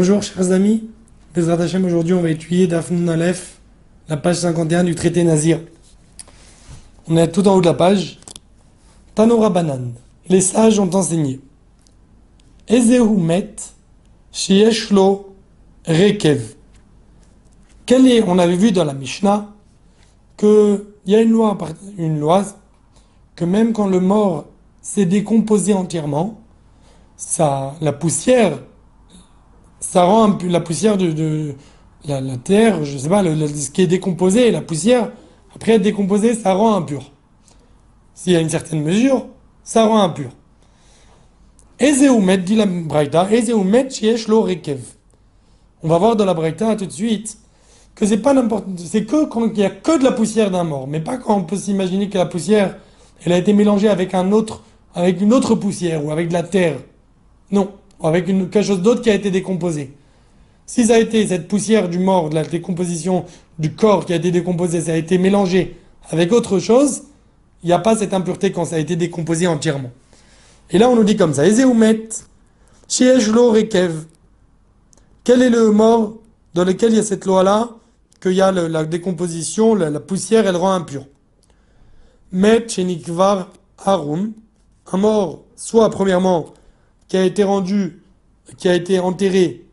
Bonjour chers amis, aujourd'hui on va étudier Dafnun Aleph, la page 51 du traité Nazir. On est tout en haut de la page. Tanora Banan, les sages ont enseigné. Shieshlo Rekev. Quel est, on avait vu dans la Mishnah, qu'il y a une loi, une loi, que même quand le mort s'est décomposé entièrement, ça, la poussière ça rend la poussière de, la, terre, je sais pas, ce qui est décomposé, la poussière, après être décomposé, ça rend impur. S'il y a une certaine mesure, ça rend impur. Ezeumet, dit la Braïta, Ezeumet lo rekev. On va voir dans la Braïta tout de suite que c'est pas n'importe, c'est que quand il y a que de la poussière d'un mort, mais pas quand on peut s'imaginer que la poussière, elle a été mélangée avec un autre, avec une autre poussière ou avec de la terre. Non avec quelque chose d'autre qui a été décomposé. Si ça a été cette poussière du mort, de la décomposition du corps qui a été décomposé, ça a été mélangé avec autre chose, il n'y a pas cette impureté quand ça a été décomposé entièrement. Et là, on nous dit comme ça, Ezeumet, Shieshlo Rekev. Quel est le mort dans lequel il y a cette loi-là, qu'il y a la décomposition, la, poussière, elle rend impure? Met Shenikvar Harum, un mort, soit premièrement, qui a été rendu, qui a été enterré.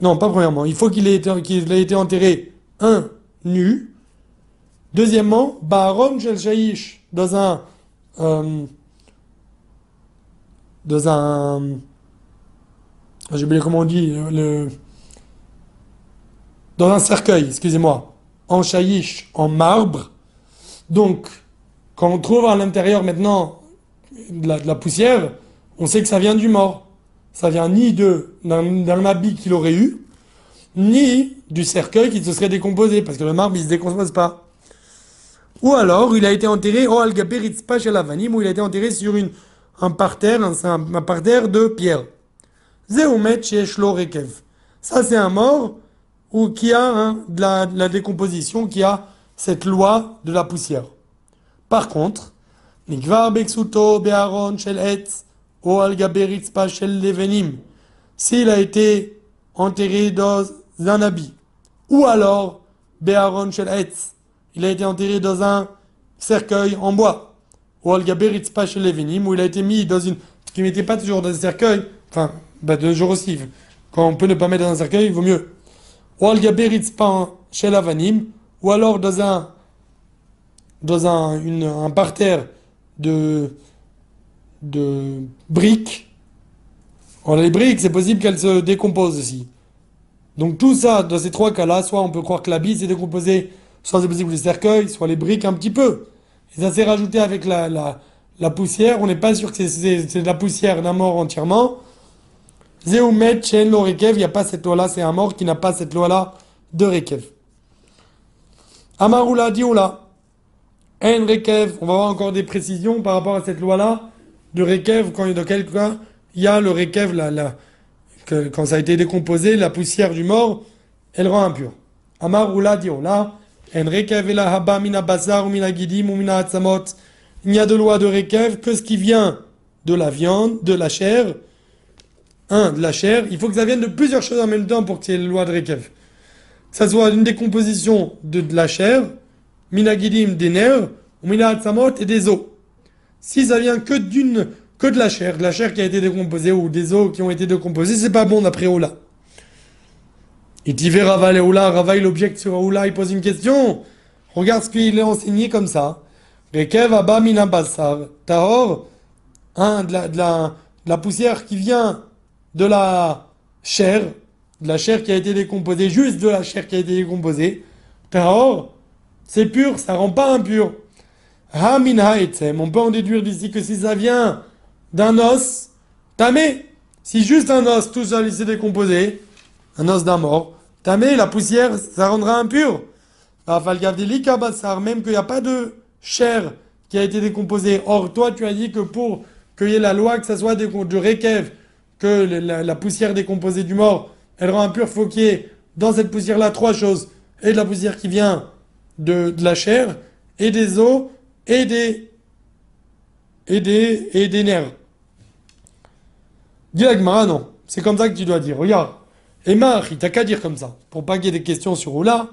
Non, pas premièrement. Il faut qu'il ait, été enterré, un, nu. Deuxièmement, Baron Shel Shaish, dans un. Euh, dans un. J'ai oublié comment on dit. Le, dans un cercueil, excusez-moi. En Shaish, en marbre. Donc, quand on trouve à l'intérieur maintenant de la, poussière, on sait que ça vient du mort. Ça vient ni d'un habit qu'il aurait eu, ni du cercueil qui se serait décomposé, parce que le marbre, il se décompose pas. Ou alors, il a été enterré au Algaberitz chez Lavanim, où il a été enterré sur une, un parterre, un, parterre de pierre. Rekev. Ça, c'est un mort ou qui a la, de la décomposition, qui a cette loi de la poussière. Par contre, s'il a été enterré dans un habit, ou alors Be'aron Shel Etz, il a été enterré dans un cercueil en bois, ou al Shel Levenim, où il a été mis dans une. qui ne mettait pas toujours dans un cercueil, enfin, bah, de jour aussi. Quand on peut ne pas mettre dans un cercueil, il vaut mieux. Ou al Shel Avanim, ou alors dans un. dans un, une, un parterre de, de briques. On a les briques, c'est possible qu'elles se décomposent aussi. Donc tout ça, dans ces trois cas-là, soit on peut croire que la bille s'est décomposée, soit c'est possible les cercueils, soit les briques un petit peu. Et ça s'est rajouté avec la, la, la poussière. On n'est pas sûr que c'est de la poussière d'un mort entièrement. Zeumet, Chen, lo Rekev, il n'y a pas cette loi-là, c'est un mort qui n'a pas cette loi-là de Rekev. Amarula, Dioula. En Rekev, on va voir encore des précisions par rapport à cette loi-là de Rekev, quand, il y a le Rekev, la, quand ça a été décomposé, la poussière du mort, elle rend impure. Amar Ula dit là, En Rekev la haba mina bazar ou mina gidim ou mina atzamot. Il n'y a de loi de Rekev que ce qui vient de la viande, de la chair. Un, de la chair. Il faut que ça vienne de plusieurs choses en même temps pour qu'il y ait la loi de Rekev. Que ça soit une décomposition de la chair, minagidim des nerfs, ou minatzamot et des os. Si ça vient que d'une, que de la chair, de la chair qui a été décomposée ou des os qui ont été décomposés, c'est pas bon d'après Oula. Et tu verras Rava Oula, Rava il objecte sur Oula, il pose une question. Regarde ce qu'il est enseigné comme ça. Rekev abba minabassar, tahor, hein, de la, de, la, de la poussière qui vient de la chair, de la chair qui a été décomposée, juste de la chair qui a été décomposée, tahor, c'est pur, ça rend pas impur. Hamin on peut en déduire d'ici que si ça vient d'un os, tamé, si juste un os tout seul il s'est décomposé, un os d'un mort, tamé, la poussière, ça rendra impur. Même qu'il n'y a pas de chair qui a été décomposée. Or, toi, tu as dit que pour qu'il y ait la loi, que ça soit du rekev, que la, poussière décomposée du mort, elle rend impur, faut qu'il y ait dans cette poussière-là trois choses. Et de la poussière qui vient de, la chair et des os et des, et des, et des nerfs. Dit non. c'est comme ça que tu dois dire. Regarde. Marie, t'as qu'à dire comme ça. Pour pas qu'il y ait des questions sur Oula.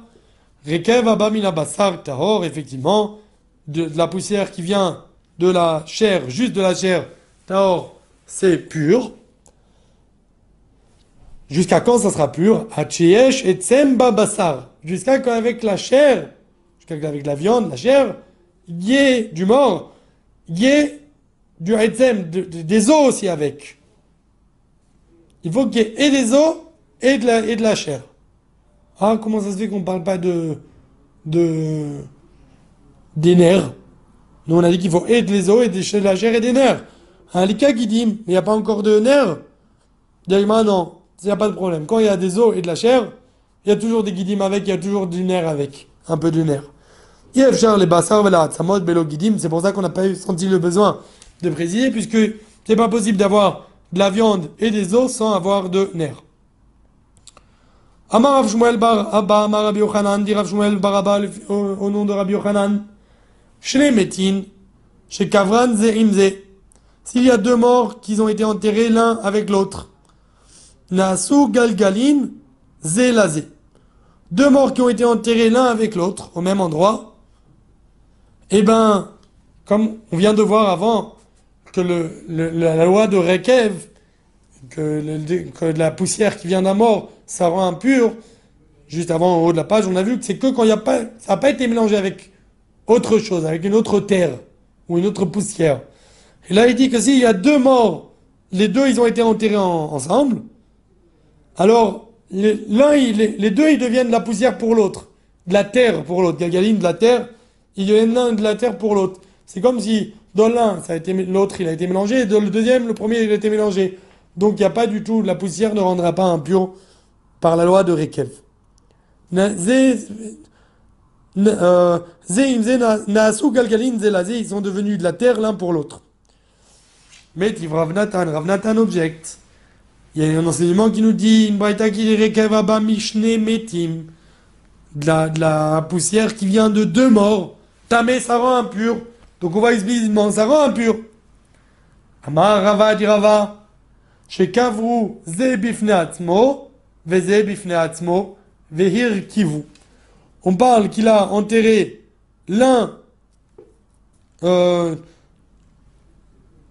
Rekev abamina basar tahor, effectivement, de, de la poussière qui vient de la chair, juste de la chair, tahor, c'est pur. Jusqu'à quand ça sera pur? Hachiesh et tsemba basar. Jusqu'à quand avec la chair, jusqu'à avec la viande, la chair, il y ait du mort, il y ait du etzem, de- de- des os aussi avec. Il faut qu'il y ait et des os et de la, et de la chair. Ah, comment ça se fait qu'on ne parle pas de, de, des nerfs? Nous, on a dit qu'il faut et des os et de la chair et des nerfs. Un lika qui mais il n'y a pas encore de nerfs Diagma, non, il n'y a pas de problème. Quand il y a des os et de la chair, il y a toujours des guidim avec, il y a toujours du nerf avec. Un peu de nerf. C'est pour ça qu'on n'a pas eu senti le besoin de préciser, puisque c'est pas possible d'avoir de la viande et des os sans avoir de nerfs. Amar Shmuel bar Abba, Amar Rabbi Yochanan, dit bar Abba au, nom de Rabbi Yochanan. Shne metin, chez Kavran ze imze. S'il y a deux morts qui ont été enterrés l'un avec l'autre. Nasu galgalin ze lazé. Deux morts qui ont été enterrés l'un avec l'autre au même endroit. Eh ben, comme on vient de voir avant que la loi de Rekev, que, la poussière qui vient d'un mort, ça rend impur, juste avant en haut de la page, on a vu que c'est que quand il y a pas, ça n'a pas été mélangé avec autre chose, avec une autre terre ou une autre poussière. Et là, il dit que s'il y a deux morts, les deux, ils ont été enterrés en- ensemble, alors l'un, il- les, les deux, ils deviennent de la poussière pour l'autre, de la terre pour l'autre. Galgaline de la terre, ils deviennent l'un de la terre pour l'autre. C'est comme si dans l'un, ça a été l'autre, il a été mélangé, et dans le deuxième, le premier, il a été mélangé. Donc il n'y a pas du tout, la poussière ne rendra pas impur par la loi de Rekev. Euh, Ils sont devenus de la terre l'un pour l'autre. Mais Rav Natan objecte. Il y a un enseignement qui nous dit une braïta qui mishne metim. De la, de la poussière qui vient de deux morts. Tamé, ça rend impur. Donc on voit explicitement, ça rend impur. Amar Rava dirava. Shekavru ze bifne atzmo, veze bifne atzmo, vehir kivu. On parle qu'il a enterré l'un euh,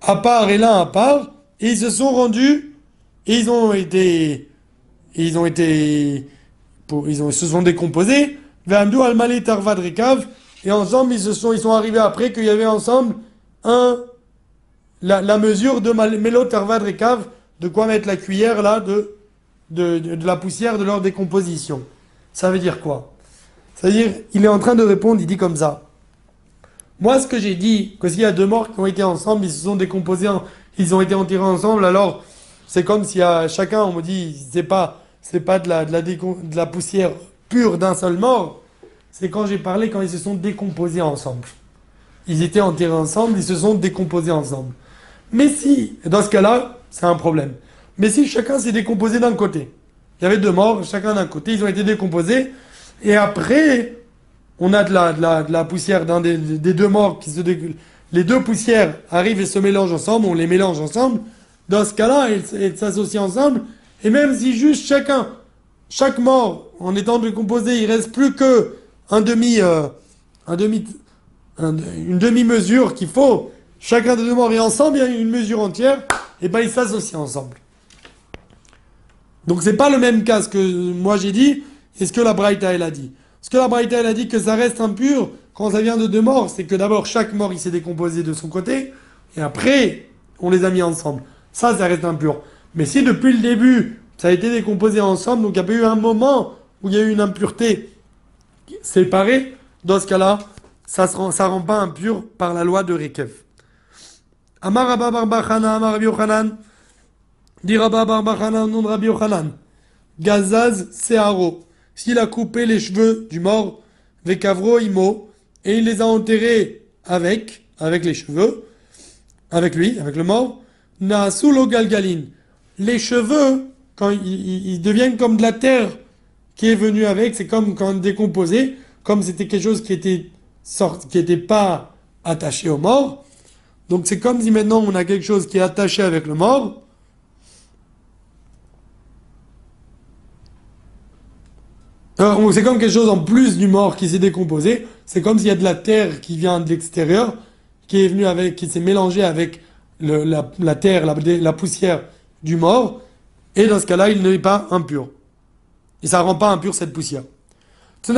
à part et l'un à part, et ils se sont rendus ils ont été, ils ont été, pour, ils, ont, se sont décomposés, et ensemble ils se sont, ils sont arrivés après qu'il y avait ensemble un, la, mesure de Mal- Melo Tarvad Rekav, de quoi mettre la cuillère là de, de, de, la poussière de leur décomposition. Ça veut dire quoi? C'est-à-dire, il est en train de répondre, il dit comme ça. Moi, ce que j'ai dit, que s'il y a deux morts qui ont été ensemble, ils se sont décomposés, en- ils ont été enterrés ensemble, alors c'est comme si à chacun, on me dit, c'est pas, c'est pas de la, de la poussière pure d'un seul mort, c'est quand j'ai parlé quand ils se sont décomposés ensemble. Ils étaient enterrés ensemble, ils se sont décomposés ensemble. Mais si, dans ce cas-là, c'est un problème. Mais si chacun s'est décomposé d'un côté, il y avait deux morts, chacun d'un côté, ils ont été décomposés, et après, on a de la, de la, de la poussière d'un des, des deux morts qui se dé- les deux poussières arrivent et se mélangent ensemble, on les mélange ensemble. Dans ce cas-là, elles s'associent ensemble. Et même si juste chacun, chaque mort, en étant décomposé, il reste plus que un demi, euh, un demi, une demi-mesure qu'il faut. Chacun des deux morts est ensemble, il y a une mesure entière, et ben ils s'associent ensemble. Donc c'est pas le même cas ce que moi j'ai dit et ce que la Braïta a dit. Ce que la Braïta a dit que ça reste impur quand ça vient de deux morts, c'est que d'abord chaque mort il s'est décomposé de son côté et après on les a mis ensemble. Ça, ça reste impur. Mais si depuis le début ça a été décomposé ensemble, donc il n'y a pas eu un moment où il y a eu une impureté séparée, dans ce cas-là, ça ne rend, pas impur par la loi de Rekev. Amar Rabba Bar Bachana, Amar Rabbi Yochanan, dit Rabba Bar Bachana au nom de Rabbi Yochanan. Gazaz Searo. S'il a coupé les cheveux du mort, Vekavro Imo, et il les a enterrés avec, avec les cheveux, avec lui, avec le mort, Naasulo Galgaline. Les cheveux, quand ils, deviennent comme de la terre qui est venue avec, c'est comme quand décomposé, comme c'était quelque chose qui était sorti, qui n'était pas attaché au mort. Donc c'est comme si maintenant on a quelque chose qui est attaché avec le mort. Euh, c'est comme quelque chose en plus du mort qui s'est décomposé. C'est comme s'il y a de la terre qui vient de l'extérieur, qui est venue avec, qui s'est mélangée avec la, terre, la, poussière du mort. Et dans ce cas-là, il n'est pas impur. Et ça rend pas impur cette poussière. Il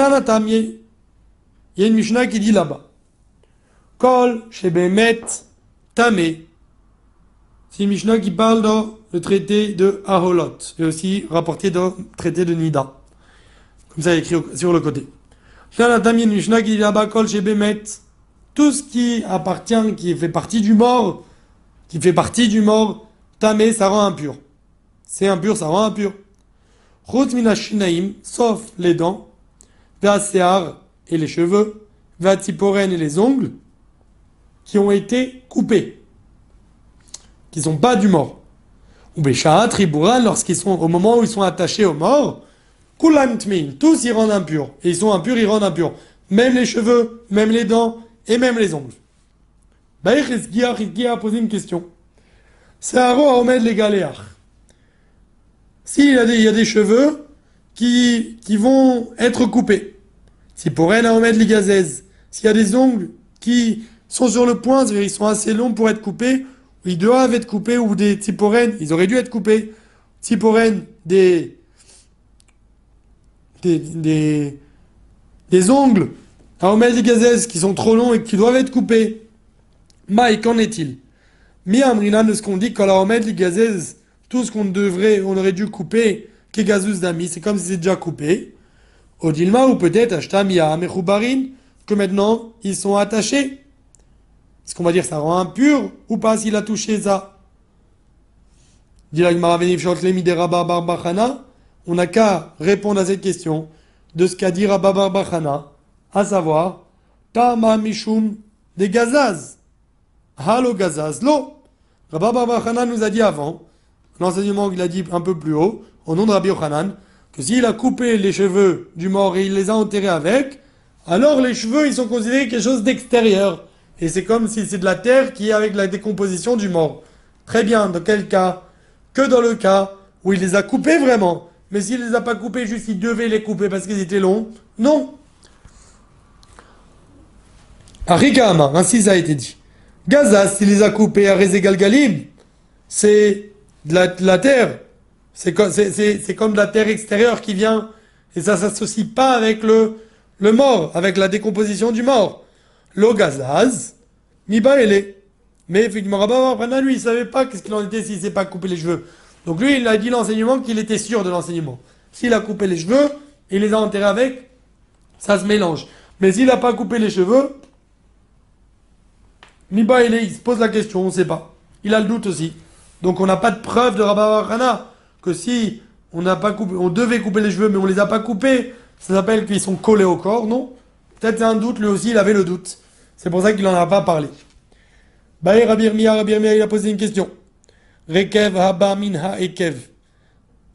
y a une Mishnah qui dit là-bas. Kol, Shebemet, Tamé. C'est une Mishnah qui parle dans le traité de Aholot, et aussi rapporté dans le traité de Nida. Comme ça, écrit sur le côté. Mishnah qui dit là-bas, Kol, Shebemet. Tout ce qui appartient, qui fait partie du mort, qui fait partie du mort, Tamé, ça rend impur. C'est impur, ça rend impur. Chut minashinaim, sauf les dents, Veasear et les cheveux, Veatiporen et les ongles, qui ont été coupés, qui sont pas du mort. Ou Tribouran, lorsqu'ils sont au moment où ils sont attachés au mort, Kulamtmin, tous ils rendent impurs. Et ils sont impurs, ils rendent impurs. Même les cheveux, même les dents et même les ongles. Baïch a posé une question. C'est à Omed les galéars. S'il y, a des, il y a des cheveux qui, vont être coupés, si pour elle, Omed les s'il y a des ongles qui sont sur le point, c'est-à-dire ils sont assez longs pour être coupés, ils doivent être coupés, ou des typorènes, ils auraient dû être coupés. Typorènes, des, des, des, des ongles à Omed les qui sont trop longs et qui doivent être coupés. Mike, qu'en est-il? Mi amrina de ce qu'on dit, gazès tout ce qu'on devrait, on aurait dû couper, Kegazus d'ami, c'est comme si c'est déjà coupé. Odilma ou peut-être Ashtamia Mechubarin, que maintenant ils sont attachés. Est-ce qu'on va dire ça rend impur ou pas s'il a touché ça? On n'a qu'à répondre à cette question de ce qu'a dit Rabba Barbachana, à savoir, Tama Mishum des Gazaz. Halo Gazaz, lo. Rabba Barbachana nous a dit avant l'enseignement qu'il a dit un peu plus haut, au nom de Rabbi Yochanan, que s'il a coupé les cheveux du mort et il les a enterrés avec, alors les cheveux, ils sont considérés quelque chose d'extérieur. Et c'est comme si c'est de la terre qui est avec la décomposition du mort. Très bien, dans quel cas? Que dans le cas où il les a coupés vraiment. Mais s'il les a pas coupés, juste il devait les couper parce qu'ils étaient longs. Non. Arikama, ainsi ça a été dit. Gaza, s'il les a coupés à Rezegal Galib, c'est de la, terre. C'est comme, comme de la terre extérieure qui vient. Et ça s'associe pas avec le, le mort, avec la décomposition du mort. L'eau gazaz, est. Mais effectivement, Rabba lui, il savait pas qu'est-ce qu'il en était s'il s'est pas coupé les cheveux. Donc lui, il a dit l'enseignement qu'il était sûr de l'enseignement. S'il a coupé les cheveux, il les a enterrés avec, ça se mélange. Mais s'il n'a pas coupé les cheveux, Miba il se pose la question, on ne sait pas. Il a le doute aussi. Donc on n'a pas de preuve de Rabba Rana que si on n'a pas coupé, on devait couper les cheveux mais on les a pas coupés, ça s'appelle qu'ils sont collés au corps, non? Peut-être un doute, lui aussi il avait le doute. C'est pour ça qu'il n'en a pas parlé. Baï Rabbi Rabbi il a posé une question. Rekev haba minha ekev.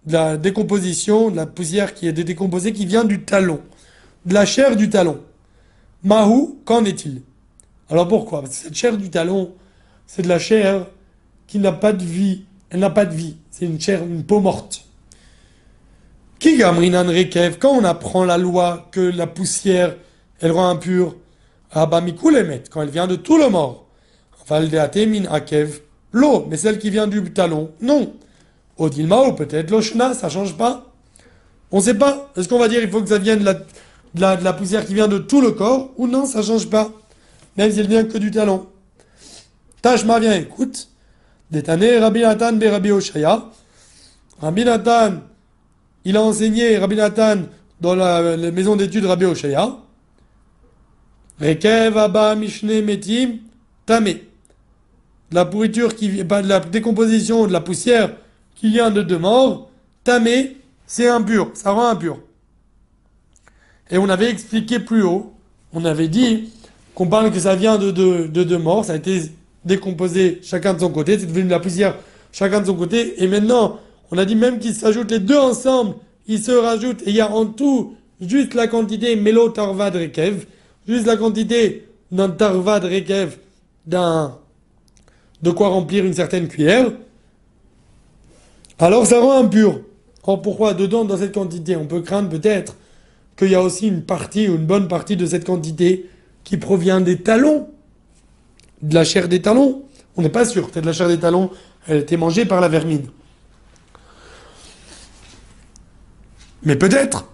De la décomposition, de la poussière qui est décomposée, qui vient du talon. De la chair du talon. Mahou, qu'en est-il? Alors pourquoi? Parce que cette chair du talon, c'est de la chair qui n'a pas de vie. Elle n'a pas de vie. C'est une chair, une peau morte. Qui gamrinan rekev, quand on apprend la loi que la poussière, elle rend impure, abamikulemet, quand elle vient de tout le mort. Valdeate min akev, l'eau, mais celle qui vient du talon, non. Odilma ou peut-être l'oshna, ça change pas. On sait pas. Est-ce qu'on va dire il faut que ça vienne de la, de la, poussière qui vient de tout le corps, ou non, ça change pas? Même si elle vient que du talon. Tashma vient, écoute. Détané Rabbi Nathan be Rabbi Oshaya. Rabbi Nathan, il a enseigné Rabbi Nathan dans la, maison d'études Rabbi Oshaya. Rekev Abba Mishne Metim Tame. De la pourriture qui pas de la décomposition de la poussière qui vient de deux morts. Tamé, c'est impur, ça rend impur. Et on avait expliqué plus haut, on avait dit qu'on parle que ça vient de deux de, de morts, ça a été décomposé chacun de son côté, c'est devenu de la poussière chacun de son côté. Et maintenant, on a dit même qu'ils s'ajoutent les deux ensemble, ils se rajoutent, et il y a en tout juste la quantité mélo tarvad rekev, juste la quantité d'un tarvad rekev, de quoi remplir une certaine cuillère. Alors ça rend impur. Or pourquoi dedans, dans cette quantité, on peut craindre peut-être qu'il y a aussi une partie ou une bonne partie de cette quantité qui provient des talons, de la chair des talons. On n'est pas sûr, peut-être la chair des talons, elle a été mangée par la vermine. Mais peut-être.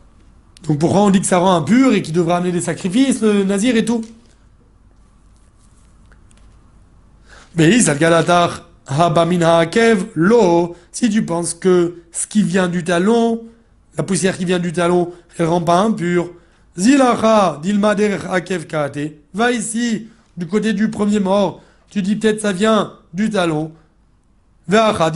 Donc pourquoi on dit que ça rend impur et qu'il devra amener des sacrifices, le nazir et tout? Mais Hakev, Lo, si tu penses que ce qui vient du talon, la poussière qui vient du talon, elle rend pas impur, Zilacha, Kate, va ici, du côté du premier mort, tu dis peut-être ça vient du talon. Veacha,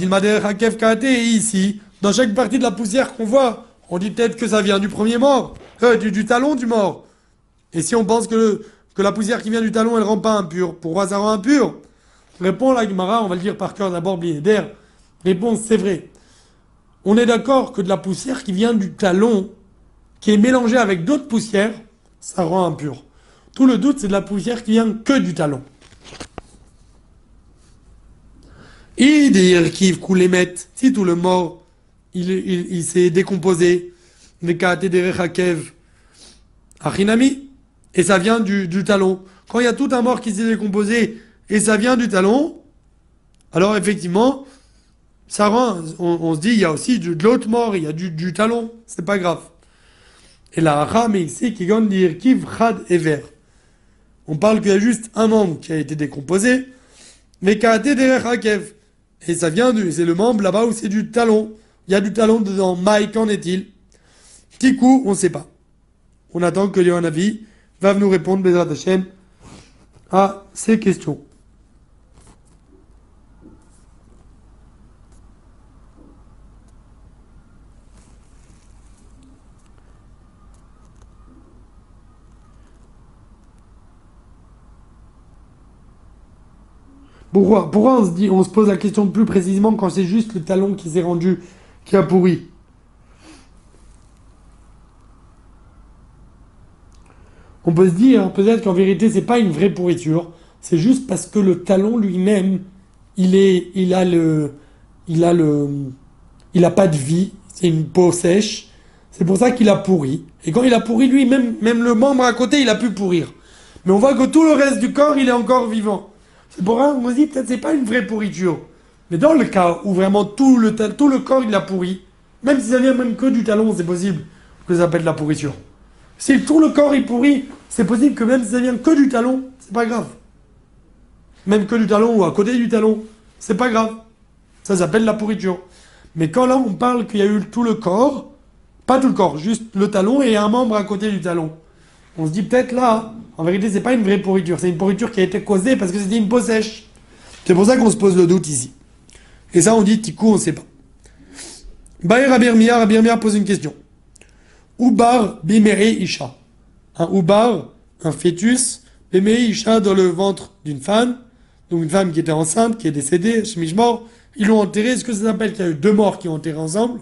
et ici, dans chaque partie de la poussière qu'on voit, on dit peut-être que ça vient du premier mort, euh, du, talon du mort. Et si on pense que, que la poussière qui vient du talon, elle rend pas impur, pourquoi ça rend impur? Répond la Gemara, on va le dire par cœur d'abord, d'air. Réponse, c'est vrai. On est d'accord que de la poussière qui vient du talon, qui est mélangée avec d'autres poussières, ça rend impur. Tout le doute, c'est de la poussière qui vient que du talon. Idir qui si tout le mort, il, s'est décomposé, Achinami, et ça vient du, du talon. Quand il y a tout un mort qui s'est décomposé et ça vient du talon, alors effectivement, ça rend, on, se dit, il y a aussi de, l'autre mort, il y a du, du talon, c'est pas grave. Et la rame ici qui vient dire kiv, khad et. On parle qu'il y a juste un membre qui a été décomposé, mais qui a été. Et ça vient du, c'est le membre là-bas où c'est du talon. Il y a du talon dedans. Mike, qu'en est-il? Petit coup, on ne sait pas. On attend que Léon Avi va nous répondre, Bezrat Hashem, à ces questions. Pourquoi, pourquoi on, se dit, on se pose la question plus précisément quand c'est juste le talon qui s'est rendu, qui a pourri On peut se dire peut-être qu'en vérité c'est pas une vraie pourriture, c'est juste parce que le talon lui-même, il est, il a le, il a le, il pas de vie, c'est une peau sèche. C'est pour ça qu'il a pourri. Et quand il a pourri lui, même, même le membre à côté, il a pu pourrir. Mais on voit que tout le reste du corps, il est encore vivant. C'est pour ça qu'on se dit peut-être c'est pas une vraie pourriture. Mais dans le cas où vraiment tout le, corps il a pourri, même si ça vient même que du talon, c'est possible que ça s'appelle la pourriture. Si tout le corps il pourrit, c'est possible que même si ça vient que du talon, c'est pas grave. Même que du talon ou à côté du talon, c'est pas grave. Ça s'appelle la pourriture. Mais quand là on parle qu'il y a eu tout le corps, pas tout le corps, juste le talon et un membre à côté du talon. On se dit peut-être là, en vérité, c'est pas une vraie pourriture, c'est une pourriture qui a été causée parce que c'était une peau sèche. C'est pour ça qu'on se pose le doute ici. Et ça, on dit tikou, on ne sait pas. Bayer Abirmia, Abirmia pose une question. Ubar bimere isha. Un ubar, un fœtus, bimere isha dans le ventre d'une femme, donc une femme qui était enceinte, qui est décédée, chemise mort, ils l'ont enterré. Est-ce que ça s'appelle qu'il y a eu deux morts qui ont enterré ensemble?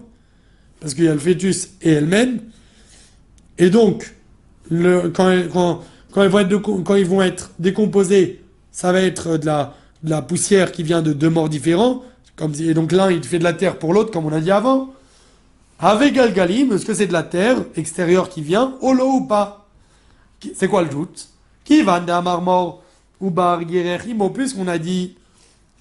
Parce qu'il y a le fœtus et elle-même. Et donc, quand, ils vont être, décomposés, ça va être de la, de la poussière qui vient de deux morts différents. Et donc l'un, il fait de la terre pour l'autre, comme on a dit avant. Avec Galgalim, est-ce que c'est de la terre extérieure qui vient, holo ou pas? C'est quoi le doute? Qui va marmor ou bar puisqu'on a dit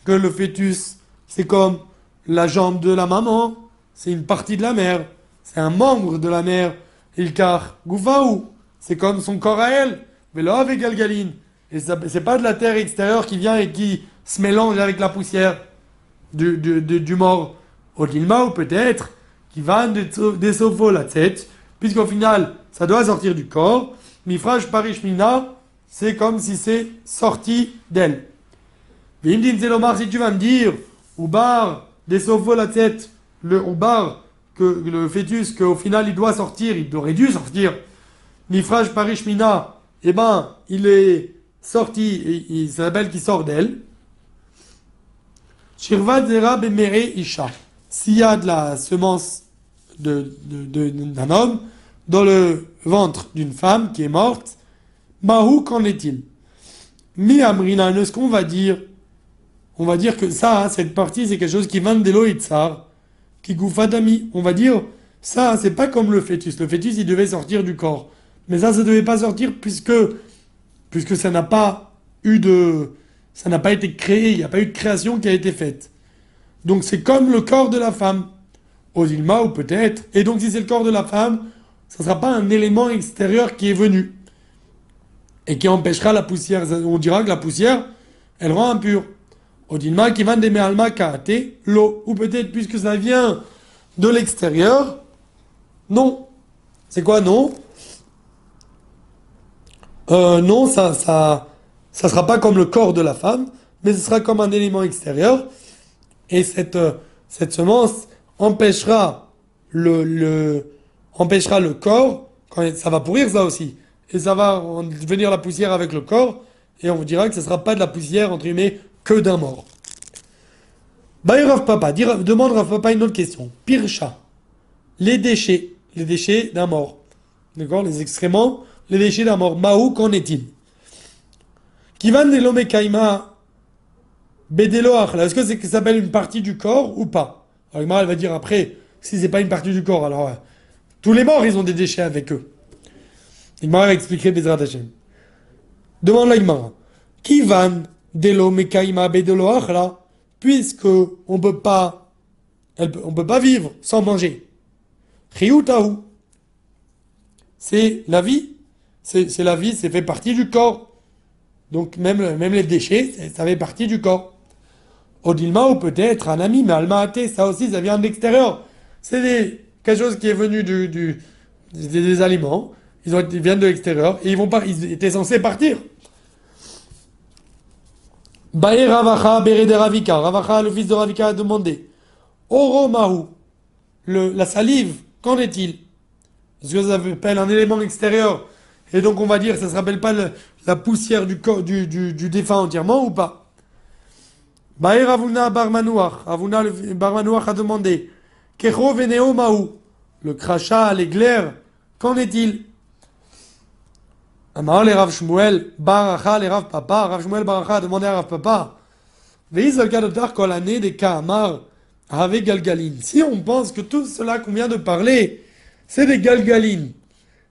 que le fœtus, c'est comme la jambe de la maman, c'est une partie de la mère, c'est un membre de la mère, il car goufaou, c'est comme son corps à elle. Mais là, avec Galgaline, et c'est pas de la terre extérieure qui vient et qui se mélange avec la poussière du, du, du, mort au ou peut-être, qui va des la tête, puisqu'au final, ça doit sortir du corps. Mifraj parishmina, c'est comme si c'est sorti d'elle. Vimdin Zelomar, si tu vas me dire, ou bar des sofos la tête, le bar que le fœtus, qu'au final il doit sortir, il aurait dû sortir. Mifraj parishmina, eh ben, il est sorti, il s'appelle qui sort d'elle. Shirvat Zera Isha. S'il y a de la semence d'un de, homme dans le ventre d'une femme qui est morte, Mahou, qu'en est-il? Mi Amrina, ce qu'on va dire, on va dire que ça, cette partie, c'est quelque chose qui vient de l'Oïtsar, qui d'ami. On va dire, ça, c'est pas comme le fœtus. Le fœtus, il devait sortir du corps. Mais ça, ça ne devait pas sortir puisque, puisque ça n'a pas eu de. Ça n'a pas été créé, il n'y a pas eu de création qui a été faite. Donc c'est comme le corps de la femme. Osilma ou peut-être. Et donc si c'est le corps de la femme, ça ne sera pas un élément extérieur qui est venu. Et qui empêchera la poussière. On dira que la poussière, elle rend impure. Odilma qui va des alma kaate, l'eau. Ou peut-être puisque ça vient de l'extérieur, non. C'est quoi non? Euh, Non, ça, ça, ça sera pas comme le corps de la femme, mais ce sera comme un élément extérieur. Et cette, euh, cette semence empêchera le, le, empêchera le corps, quand ça va pourrir ça aussi. Et ça va devenir la poussière avec le corps, et on vous dira que ce ne sera pas de la poussière, entre guillemets, que d'un mort. Rav Papa, demande Rav Papa une autre question. Pircha, les déchets, les déchets d'un mort. D'accord Les excréments, les déchets d'un mort. Maou, qu'en est-il? Kivan de l'homme kaima bedeloach, est-ce que c'est que ça s'appelle une partie du corps ou pas? Alors, elle va dire après, si c'est pas une partie du corps, alors euh, tous les morts, ils ont des déchets avec eux. Igmar va expliquer Bezrat Hashem. Demande la Igmar. Kivan de l'homme kaima bedeloach, là puisque on peut pas, on peut pas vivre sans manger? Riutahu, c'est la vie, c'est la vie, c'est fait partie du corps. Donc même, même les déchets, ça fait partie du corps. Odilma ou peut-être un ami, mais almaate, ça aussi, ça vient de l'extérieur. C'est quelque chose qui est venu des, aliments. Ils, viennent de l'extérieur et ils vont pas, ils étaient censés partir. Baé Ravacha Bere de Ravika. Ravacha, le fils de Ravika, a demandé Oro Mahu, la salive, qu'en est-il? Est-ce que ça s'appelle un élément extérieur? Et donc on va dire, ça ne se rappelle pas la poussière du, du, du, du, défunt entièrement ou pas? Baé Ravuna Barmanouach. Ravuna, le Barmanouach a demandé Kecho Veneo Mahu, le crachat, l'éclair, qu'en est-il? Amar le Rav Shmuel, Baracha le Rav Papa, Rav Shmuel Baracha a demandé à Rav Papa, des Kahamar, avec Galgaline. Si on pense que tout cela qu'on vient de parler, c'est des Galgalines,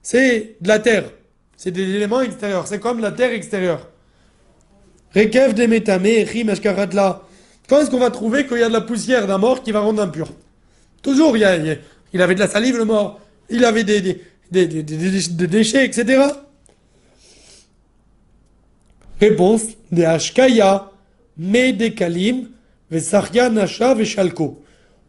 c'est de la terre, c'est des éléments extérieurs, c'est comme la terre extérieure. Rekev de Metame. Quand est-ce qu'on va trouver qu'il y a de la poussière d'un mort qui va rendre impur? Toujours, il, y a, il avait de la salive, le mort, il avait des, des, des, des déchets, etc. Réponse de Ashkaya, Medekalim, Vesarya Nasha Veshalko.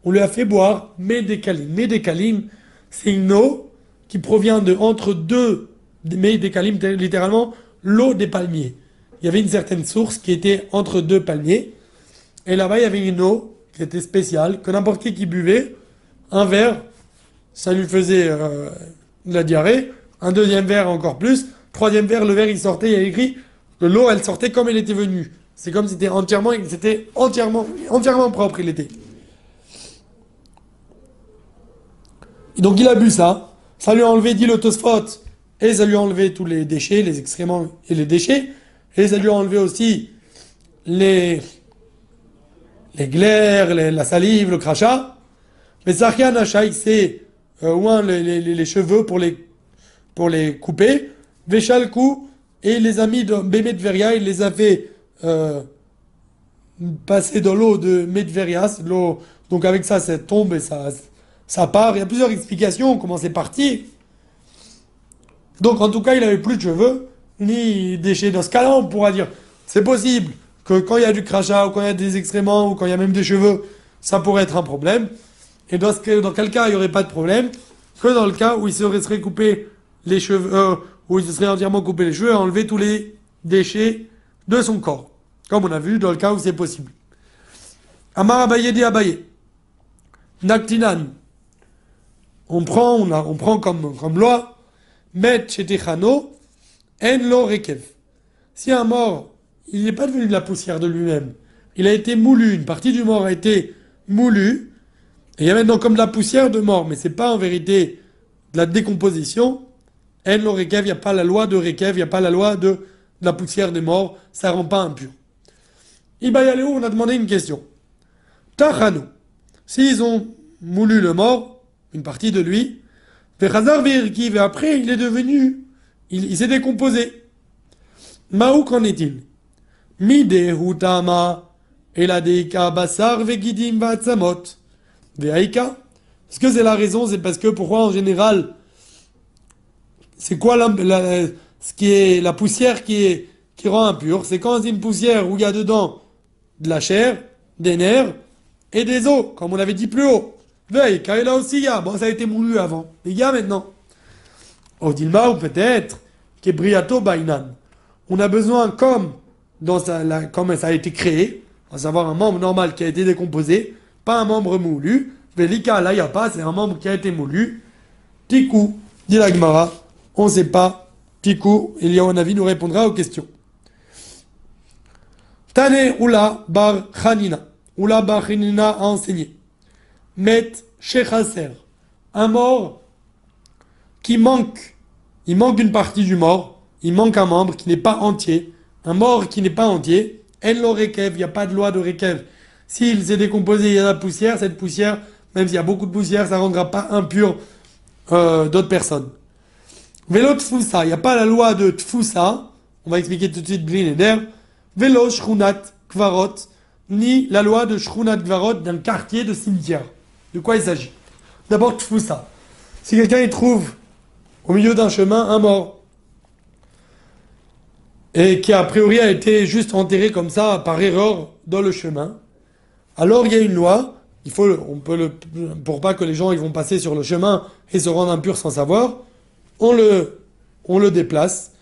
On lui a fait boire Medekalim. Medekalim, c'est une eau qui provient de entre deux Medekalim, littéralement l'eau des palmiers. Il y avait une certaine source qui était entre deux palmiers. Et là-bas, il y avait une eau qui était spéciale, que n'importe qui qui buvait, un verre, ça lui faisait euh, de la diarrhée. Un deuxième verre encore plus. Troisième verre, le verre il sortait, il y a écrit l'eau, elle sortait comme elle était venue. C'est comme si c'était entièrement, entièrement, entièrement propre, il était. donc il a bu ça, ça lui a enlevé, dit l'autosphot, et ça lui a enlevé tous les déchets, les excréments et les déchets, et ça lui a enlevé aussi les, les glaires, la salive, le crachat. Mais Sarkian Hachaï, c'est euh, les, les, cheveux pour les, pour les couper. Véchalkou, et les amis de Medveria, il les avait euh, passés dans l'eau de Medveria. L'eau, donc avec ça, ça tombe et ça, ça part. Il y a plusieurs explications comment c'est parti. Donc en tout cas, il n'avait plus de cheveux, ni déchets. Dans ce cas-là, on pourra dire, c'est possible que quand il y a du crachat, ou quand il y a des excréments, ou quand il y a même des cheveux, ça pourrait être un problème. Et dans, quel cas il n'y aurait pas de problème Que dans le cas où il serait coupé les cheveux, euh, il se serait entièrement coupé les cheveux et enlevé tous les déchets de son corps. Comme on a vu dans le cas où c'est possible. Amar Abaye dit Abaye. Naktinan. On prend, on, a, on prend comme, comme loi, Met Chetechano, En lo rekev. Si un mort, il n'est pas devenu de la poussière de lui-même, il a été moulu, une partie du mort a été moulu, et il y a maintenant comme de la poussière de mort, mais c'est pas en vérité de la décomposition, en lo rekev, il n'y a pas la loi de rekev, il n'y a pas la loi de, la poussière des morts, ça rend pas impur. Ibayaleo, on a demandé une question. Tachano, s'ils ont moulu le mort, une partie de lui. Et après il est devenu, il, s'est décomposé. Maou qu'en est-il? Mide hutama eladeika basar vegidim vatzamot veaika. Est-ce que c'est la raison? C'est parce que pourquoi en général c'est quoi la, la- ce qui est la poussière qui est qui rend impur? C'est quand c'est une poussière où il y a dedans de la chair, des nerfs et des os, comme on l'avait dit plus haut. Veille, car aussi il y a. Bon, ça a été moulu avant. Il y a maintenant. Odilma ou peut-être Kebriato Bainan. On a besoin, comme, dans sa- la- comme ça a été créé, à savoir un membre normal qui a été décomposé, pas un membre moulu. Velika, là, il n'y a pas, c'est un membre qui a été moulu. Tikou, dit la on ne sait pas. Tikou, Eliyahu nous répondra aux questions. Tane Oula Bar Hanina. Oula Bar Hanina a enseigné. Met Shechaser. Un mort qui manque. Il manque une partie du mort. Il manque un membre qui n'est pas entier. Un mort qui n'est pas entier. Lo rekev. Il n'y a pas de loi de rekev. S'il s'est décomposé, il y a la poussière. Cette poussière, même s'il y a beaucoup de poussière, ça ne rendra pas impur euh, d'autres personnes. Vélo tfousa, il n'y a pas la loi de tfousa, on va expliquer tout de suite Blin et. Vélo shrunat kvarot, ni la loi de shrunat kvarot d'un quartier de cimetière. De quoi il s'agit? D'abord tfousa. Si quelqu'un y trouve au milieu d'un chemin un mort, et qui a priori a été juste enterré comme ça par erreur dans le chemin, alors il y a une loi, il faut, on peut le, pour pas que les gens ils vont passer sur le chemin et se rendre impurs sans savoir, on le, on le déplace,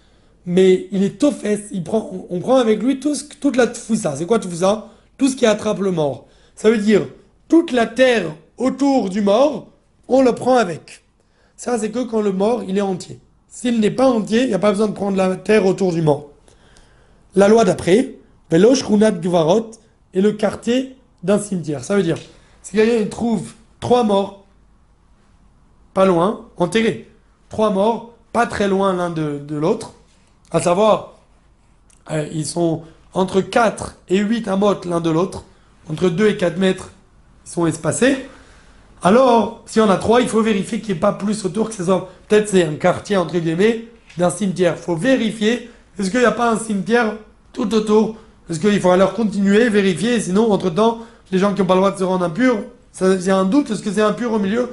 mais il est tofes, il prend, on, on prend avec lui tout ce- toute la tfoussa. C'est quoi tfoussa? Tout ce qui attrape le mort. Ça veut dire toute la terre autour du mort, on le prend avec. Ça, c'est que quand le mort, il est entier. S'il n'est pas entier, il n'y a pas besoin de prendre la terre autour du mort. La loi d'après, Velosh Runat Gvarot est le quartier d'un cimetière. Ça veut dire, si quelqu'un trouve trois morts, pas loin, enterrés, trois morts, pas très loin l'un de, de l'autre, à savoir, euh, ils sont entre 4 et 8 amotes l'un de l'autre, entre 2 et 4 mètres, ils sont espacés. Alors, si on a trois, il faut vérifier qu'il n'y ait pas plus autour que ce soit. Peut-être c'est un quartier, entre guillemets, d'un cimetière. Il faut vérifier. Est-ce qu'il n'y a pas un cimetière tout autour? Est-ce qu'il faut alors continuer, vérifier Sinon, entre-temps, les gens qui n'ont pas le droit de se rendre impurs, ça- il y a un doute. Est-ce que c'est impur au milieu,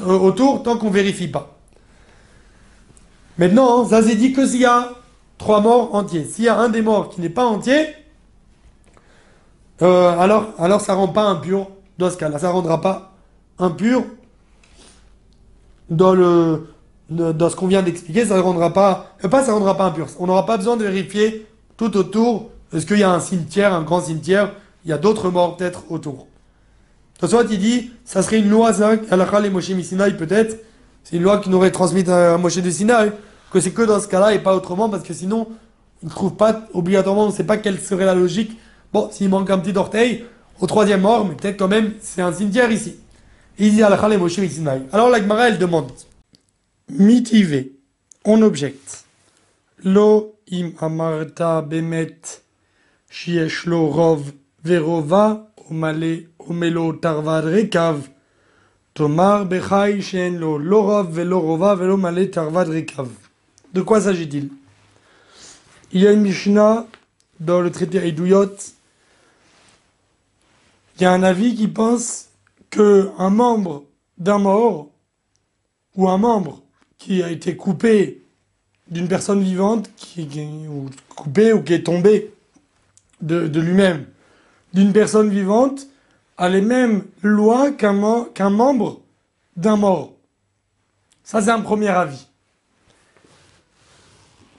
euh, autour, tant qu'on ne vérifie pas Maintenant, ça s'est dit que s'il y a trois morts entiers. S'il y a un des morts qui n'est pas entier, euh, alors, alors ça ne rend pas impur dans ce cas-là. Ça ne rendra pas impur dans, le, dans ce qu'on vient d'expliquer. Ça ne rendra pas, euh, pas ça rendra pas impur. On n'aura pas besoin de vérifier tout autour. Est-ce qu'il y a un cimetière, un grand cimetière Il y a d'autres morts peut-être autour. De soit il dit, ça serait une loi, ça, Halakha et Moshe Missinaï peut-être. C'est une loi qui nous aurait transmise à Moshe de Sinaï, que c'est que dans ce cas-là et pas autrement, parce que sinon, il ne trouve pas obligatoirement, on ne sait pas quelle serait la logique. Bon, s'il manque un petit orteil, au troisième mort, mais peut-être quand même, c'est un cimetière ici. Il dit Alachalé Moshe Alors la Gemara, elle demande Mitivé, on objecte. Lo im amarta bemet shieshlo rov verova omale omelo tarvad rekav. Tomar bechai shen lo lorov velorova velomale tarvad rekav. De quoi s'agit-il? Il y a une Mishnah dans le traité Edouyot. Il y a un avis qui pense que un membre d'un mort ou un membre qui a été coupé d'une personne vivante, qui, ou coupé ou qui est tombé de, lui-même d'une personne vivante a les mêmes lois qu'un qu'un membre d'un mort. Ça, c'est un premier avis.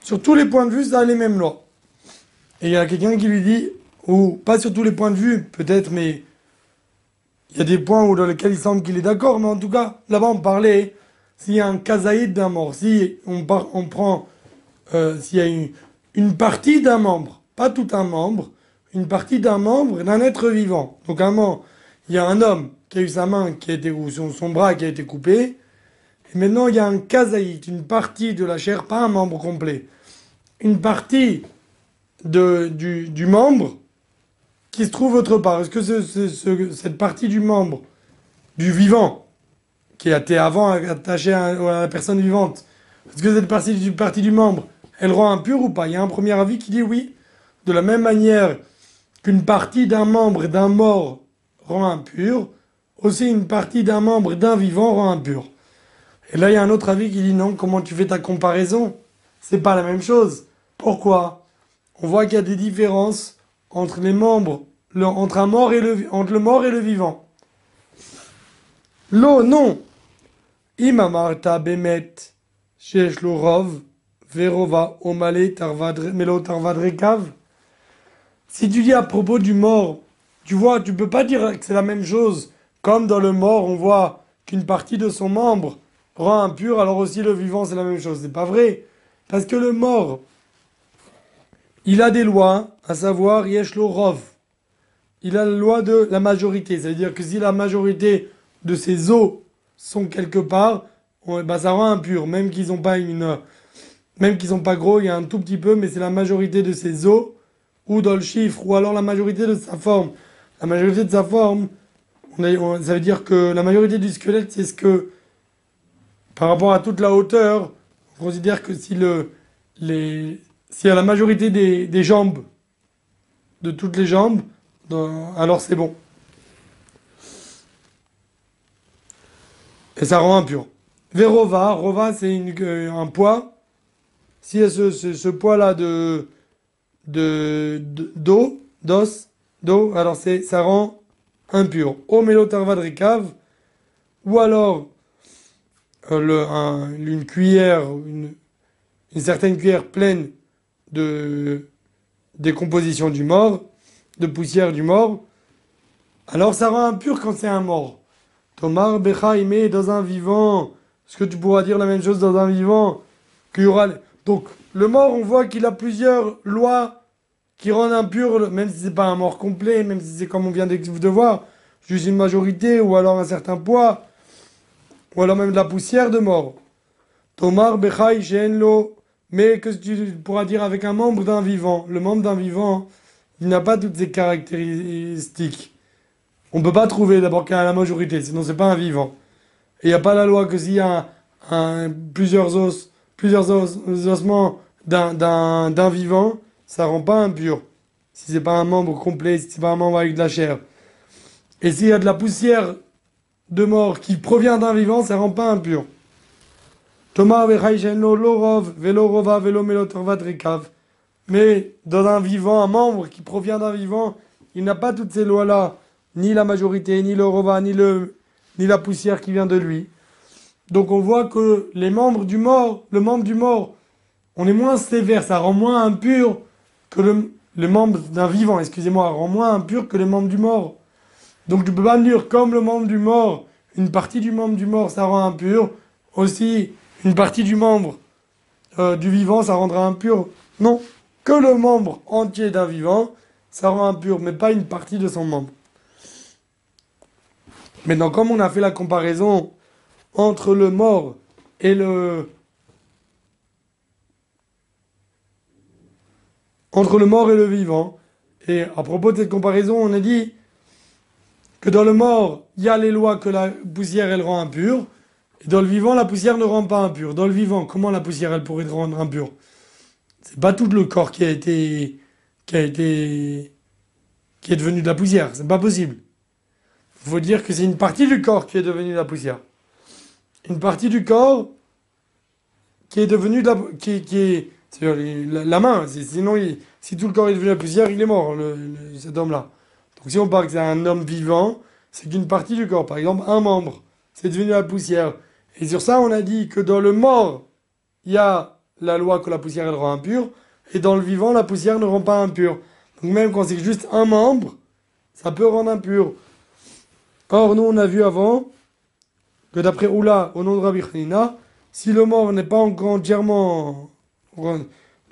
Sur tous les points de vue, ça a les mêmes lois. Et il y a quelqu'un qui lui dit, ou pas sur tous les points de vue, peut-être, mais il y a des points où, dans lesquels il semble qu'il est d'accord, mais en tout cas, là-bas, on parlait, s'il y a un kazaïd d'un mort, si on, prend, euh, s'il y a une, partie d'un membre, pas tout un membre, une partie d'un membre d'un être vivant. Donc, un il y a un homme qui a eu sa main qui a été, ou son, bras qui a été coupé, et maintenant, il y a un kazaït, une partie de la chair, pas un membre complet, une partie du membre qui se trouve autre part. Est-ce que ce- ce- ce- cette partie du membre, du vivant, qui a été avant attachée à, la personne vivante, est-ce que cette partie du, partie du membre, elle rend impur ou pas? Il y a un premier avis qui dit oui. De la même manière qu'une partie d'un membre d'un mort rend impur, aussi une partie d'un membre d'un vivant rend impur. Et là, il y a un autre avis qui dit non, comment tu fais ta comparaison? C'est pas la même chose. Pourquoi? On voit qu'il y a des différences entre les membres, entre, un mort et le, entre le mort et le vivant. L'eau, non. Imamarta rov, verova, omale. Si tu dis à propos du mort, tu vois, tu peux pas dire que c'est la même chose. Comme dans le mort, on voit qu'une partie de son membre rend impur, alors aussi le vivant, c'est la même chose. C'est pas vrai. Parce que le mort, il a des lois, à savoir Yeshlo Rov. Il a la loi de la majorité. Ça veut dire que si la majorité de ses os sont quelque part, bah ça rend impur. Même qu'ils n'ont pas une, même qu'ils sont pas gros, il y a un tout petit peu, mais c'est la majorité de ses os, ou dans le chiffre, ou alors la majorité de sa forme. La majorité de sa forme, ça veut dire que la majorité du squelette, c'est ce que par rapport à toute la hauteur, on considère que si le, les, si à la majorité des, jambes, de toutes les jambes, alors c'est bon. Et ça rend impur. Verova, rova c'est euh, un poids. Si a ce, ce, poids-là de d'eau, d'os, d'eau, alors ça rend impur. Au mélotarvadrikav, ou alors euh, une cuillère, une, une, certaine cuillère pleine de décomposition du mort, de poussière du mort, alors ça rend impur quand c'est un mort. Tomar Bechaïmé dans un vivant, est-ce que tu pourras dire la même chose dans un vivant qu'il. Donc, le mort, on voit qu'il a plusieurs lois qui rendent impur, même si c'est pas un mort complet, même si c'est comme on vient de voir, juste une majorité ou alors un certain poids ou alors même de la poussière de mort. Tomar Bechai Shenlo, mais que tu pourras dire avec un membre d'un vivant Le membre d'un vivant, il n'a pas toutes ces caractéristiques. On ne peut pas trouver d'abord qu'il a la majorité, sinon c'est pas un vivant. Et il n'y a pas la loi que s'il y a un, plusieurs os, plusieurs os, ossements d'un vivant, ça rend pas impur. Si c'est pas un membre complet, si c'est pas un membre avec de la chair. Et s'il y a de la poussière de mort qui provient d'un vivant, ça rend pas impur. Mais dans un vivant, un membre qui provient d'un vivant, il n'a pas toutes ces lois-là, ni la majorité, ni le rova, ni, le, ni la poussière qui vient de lui. Donc on voit que les membres du mort, le membre du mort, on est moins sévère, ça rend moins impur que le, le membre d'un vivant, excusez-moi, rend moins impur que les membres du mort. Donc tu peux pas dire comme le membre du mort, une partie du membre du mort ça rend impur, aussi une partie du membre euh, du vivant ça rendra impur. Non, que le membre entier d'un vivant ça rend impur, mais pas une partie de son membre. Maintenant, comme on a fait la comparaison entre le mort et le entre le mort et le vivant, et à propos de cette comparaison, on a dit que dans le mort, il y a les lois que la poussière, elle rend impure. Dans le vivant, la poussière ne rend pas impure. Dans le vivant, comment la poussière, elle pourrait rendre impure? C'est pas tout le corps qui a été, qui a été, qui est devenu de la poussière. C'est pas possible. Il faut dire que c'est une partie du corps qui est devenue de la poussière. Une partie du corps qui est devenue de la, qui, qui la, main. Sinon, si tout le corps est devenu de la poussière, il est mort, cet homme-là. Donc si on parle que c'est un homme vivant, c'est qu'une partie du corps, par exemple un membre, c'est devenu la poussière. Et sur ça, on a dit que dans le mort, il y a la loi que la poussière elle rend impure, et dans le vivant, la poussière ne rend pas impure. Donc même quand c'est juste un membre, ça peut rendre impur. Or, nous, on a vu avant que d'après Oula, au nom de Rabbi si le mort n'est pas encore entièrement...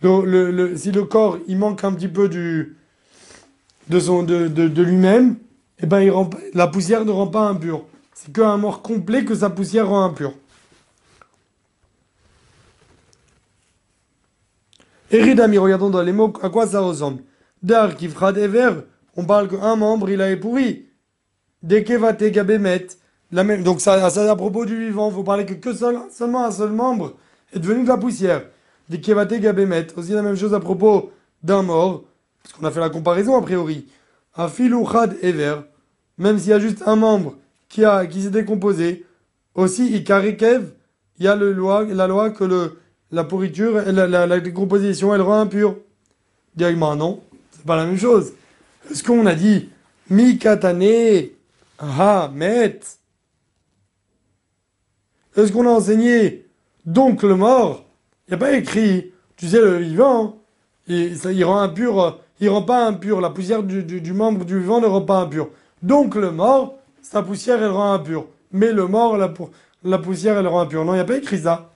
Si le corps, il manque un petit peu de, de, de, lui-même, eh ben, la poussière ne rend pas impur. C'est qu'un mort complet que sa poussière rend impur. Eridami, regardons dans les mots à quoi ça ressemble. Dar kifrad ever, on parle qu'un membre il a épouvi. Dekevate gabemet, donc ça, ça à propos du vivant, il faut parler que, que seul, seulement un seul membre est devenu de la poussière. Des Kevate Gabemet. Aussi la même chose à propos d'un mort, parce qu'on a fait la comparaison a priori. Un filouchad ever, même s'il y a juste un membre qui, a, qui s'est décomposé, aussi, Ikarikev, il y a la loi que la pourriture, la, décomposition, elle rend impure. Directement, non, c'est pas la même chose. Est-ce qu'on a dit Mikatane ha met Est-ce qu'on a enseigné donc le mort Il n'y a pas écrit, tu sais, le vivant, il, ça, il rend impur, il rend pas impur, la poussière du, du, du, membre du vivant ne rend pas impur. Donc le mort, sa poussière, elle rend impur. Mais le mort, la, la poussière, elle rend impur. Non, il n'y a pas écrit ça.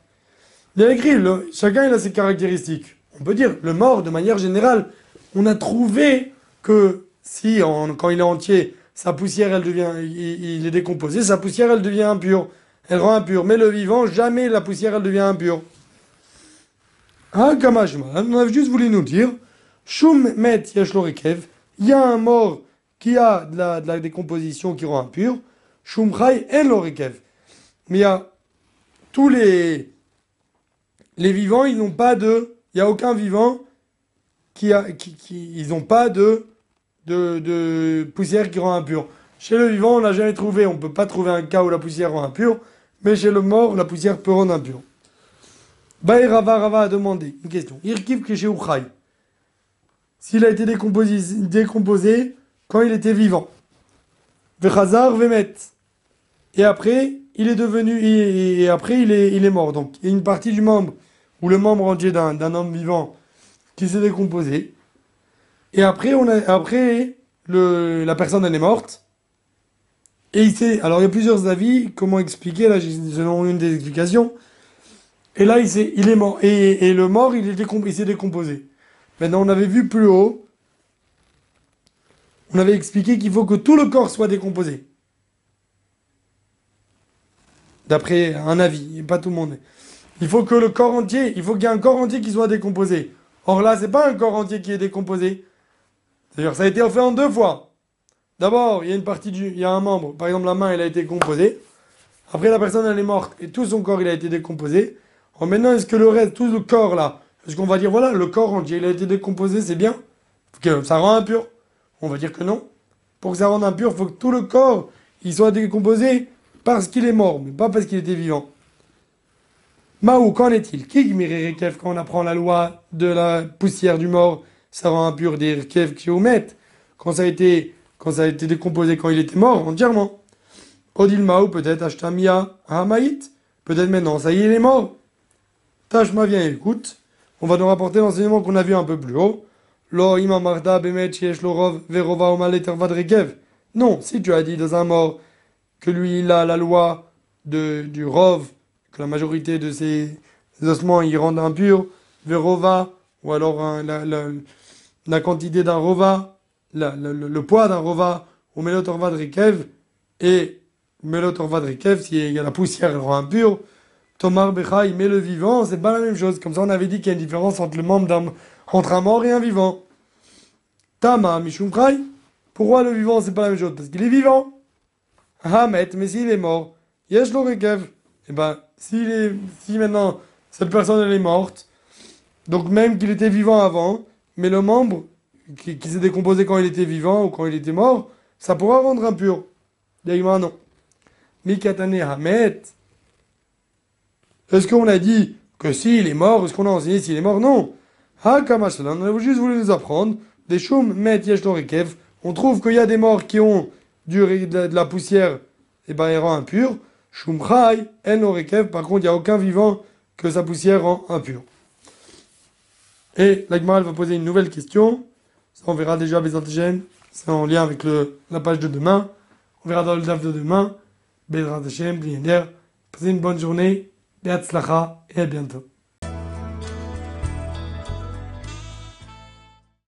Il y a écrit, le, chacun a ses caractéristiques. On peut dire, le mort, de manière générale, on a trouvé que si, quand il est entier, sa poussière, elle devient, il, est décomposé, sa poussière, elle devient impure. Elle rend impure. Mais le vivant, jamais la poussière, elle devient impure. Ah, Kamashma, on a juste voulu nous dire, Shum met yashlorekev, il y a un mort qui a de la, décomposition qui rend impure, Shum chai en lorekev. Mais il y a tous les, les vivants, ils n'ont pas de, il n'y a aucun vivant qui a, qui, qui ils n'ont pas de, de, de, poussière qui rend impure. Chez le vivant, on n'a jamais trouvé, on ne peut pas trouver un cas où la poussière rend impure, mais chez le mort, la poussière peut rendre impure. Baï Rava a demandé une question. Irkiv S'il a été décomposé quand il était vivant. Vechazar Vemet. Et après, il est devenu, et, après, il est, il est mort. Donc, il y a une partie du membre, ou le membre entier d'un homme vivant, qui s'est décomposé. Et après, on a, après le, la personne, elle est morte. Et il s'est, alors il y a plusieurs avis, comment expliquer, là, selon une des explications. Et là, il, est, il est mort. Et, et le mort, il s'est décomposé. Maintenant, on avait vu plus haut, on avait expliqué qu'il faut que tout le corps soit décomposé. D'après un avis, pas tout le monde. Il faut que le corps entier, il faut qu'il y ait un corps entier qui soit décomposé. Or là, c'est pas un corps entier qui est décomposé. C'est-à-dire, ça a été fait en deux fois. D'abord, il y a une partie du, il y a un membre, par exemple la main, elle a été composée. Après, la personne, elle est morte et tout son corps, il a été décomposé. Maintenant, est-ce que le reste, tout le corps là, est-ce qu'on va dire, voilà, le corps entier, il a été décomposé, c'est bien ça rend impur On va dire que non. Pour que ça rende impur, il faut que tout le corps, il soit décomposé parce qu'il est mort, mais pas parce qu'il était vivant. Maou, qu'en est-il? Quand on apprend la loi de la poussière du mort, ça rend impur des kev met quand ça a été quand ça a été décomposé quand il était mort entièrement. Odil Maou, peut-être Ashtamia Hamaït, peut-être maintenant, ça y est, il est mort. Tashma vient écoute. On va nous rapporter l'enseignement qu'on a vu un peu plus haut. Non, si tu as dit dans un mort que lui il a la loi de, du rov la majorité de ces ossements y rendent impurs, verova, ou alors la, la, quantité d'un rova, la, le poids d'un rova, ou melotorva de rikev, et melotorva de rikev, s'il y a la poussière, elle rend impure. Tomar Bechaï, mais le vivant, c'est pas la même chose. Comme ça, on avait dit qu'il y a une différence entre le membre d'un, entre un mort et un vivant. Tama Mishum Pourquoi le vivant, c'est pas la même chose? Parce qu'il est vivant. Hamet, mais s'il est mort, Yesh lo. Eh ben, s'il est, si maintenant cette personne elle est morte, donc même qu'il était vivant avant, mais le membre qui, s'est décomposé quand il était vivant ou quand il était mort, ça pourra rendre impur. D'ailleurs, non. Mikatane Hamet. Est-ce qu'on a dit que s'il est mort, est-ce qu'on a enseigné s'il est mort? Non. Ha on a juste voulu nous apprendre. Des choum met On trouve qu'il y a des morts qui ont du, de, la poussière, et eh ben, ils rendent impur. Shumchai, El Norekev, par contre, il n'y a aucun vivant que sa poussière rend impur. Et l'Agmaral va poser une nouvelle question. Ça, on verra déjà Bézantégène. C'est en lien avec le, la page de demain. On verra dans le DAF de demain. Bezrat Hashem, Passez une bonne journée. Beatzlacha et à bientôt.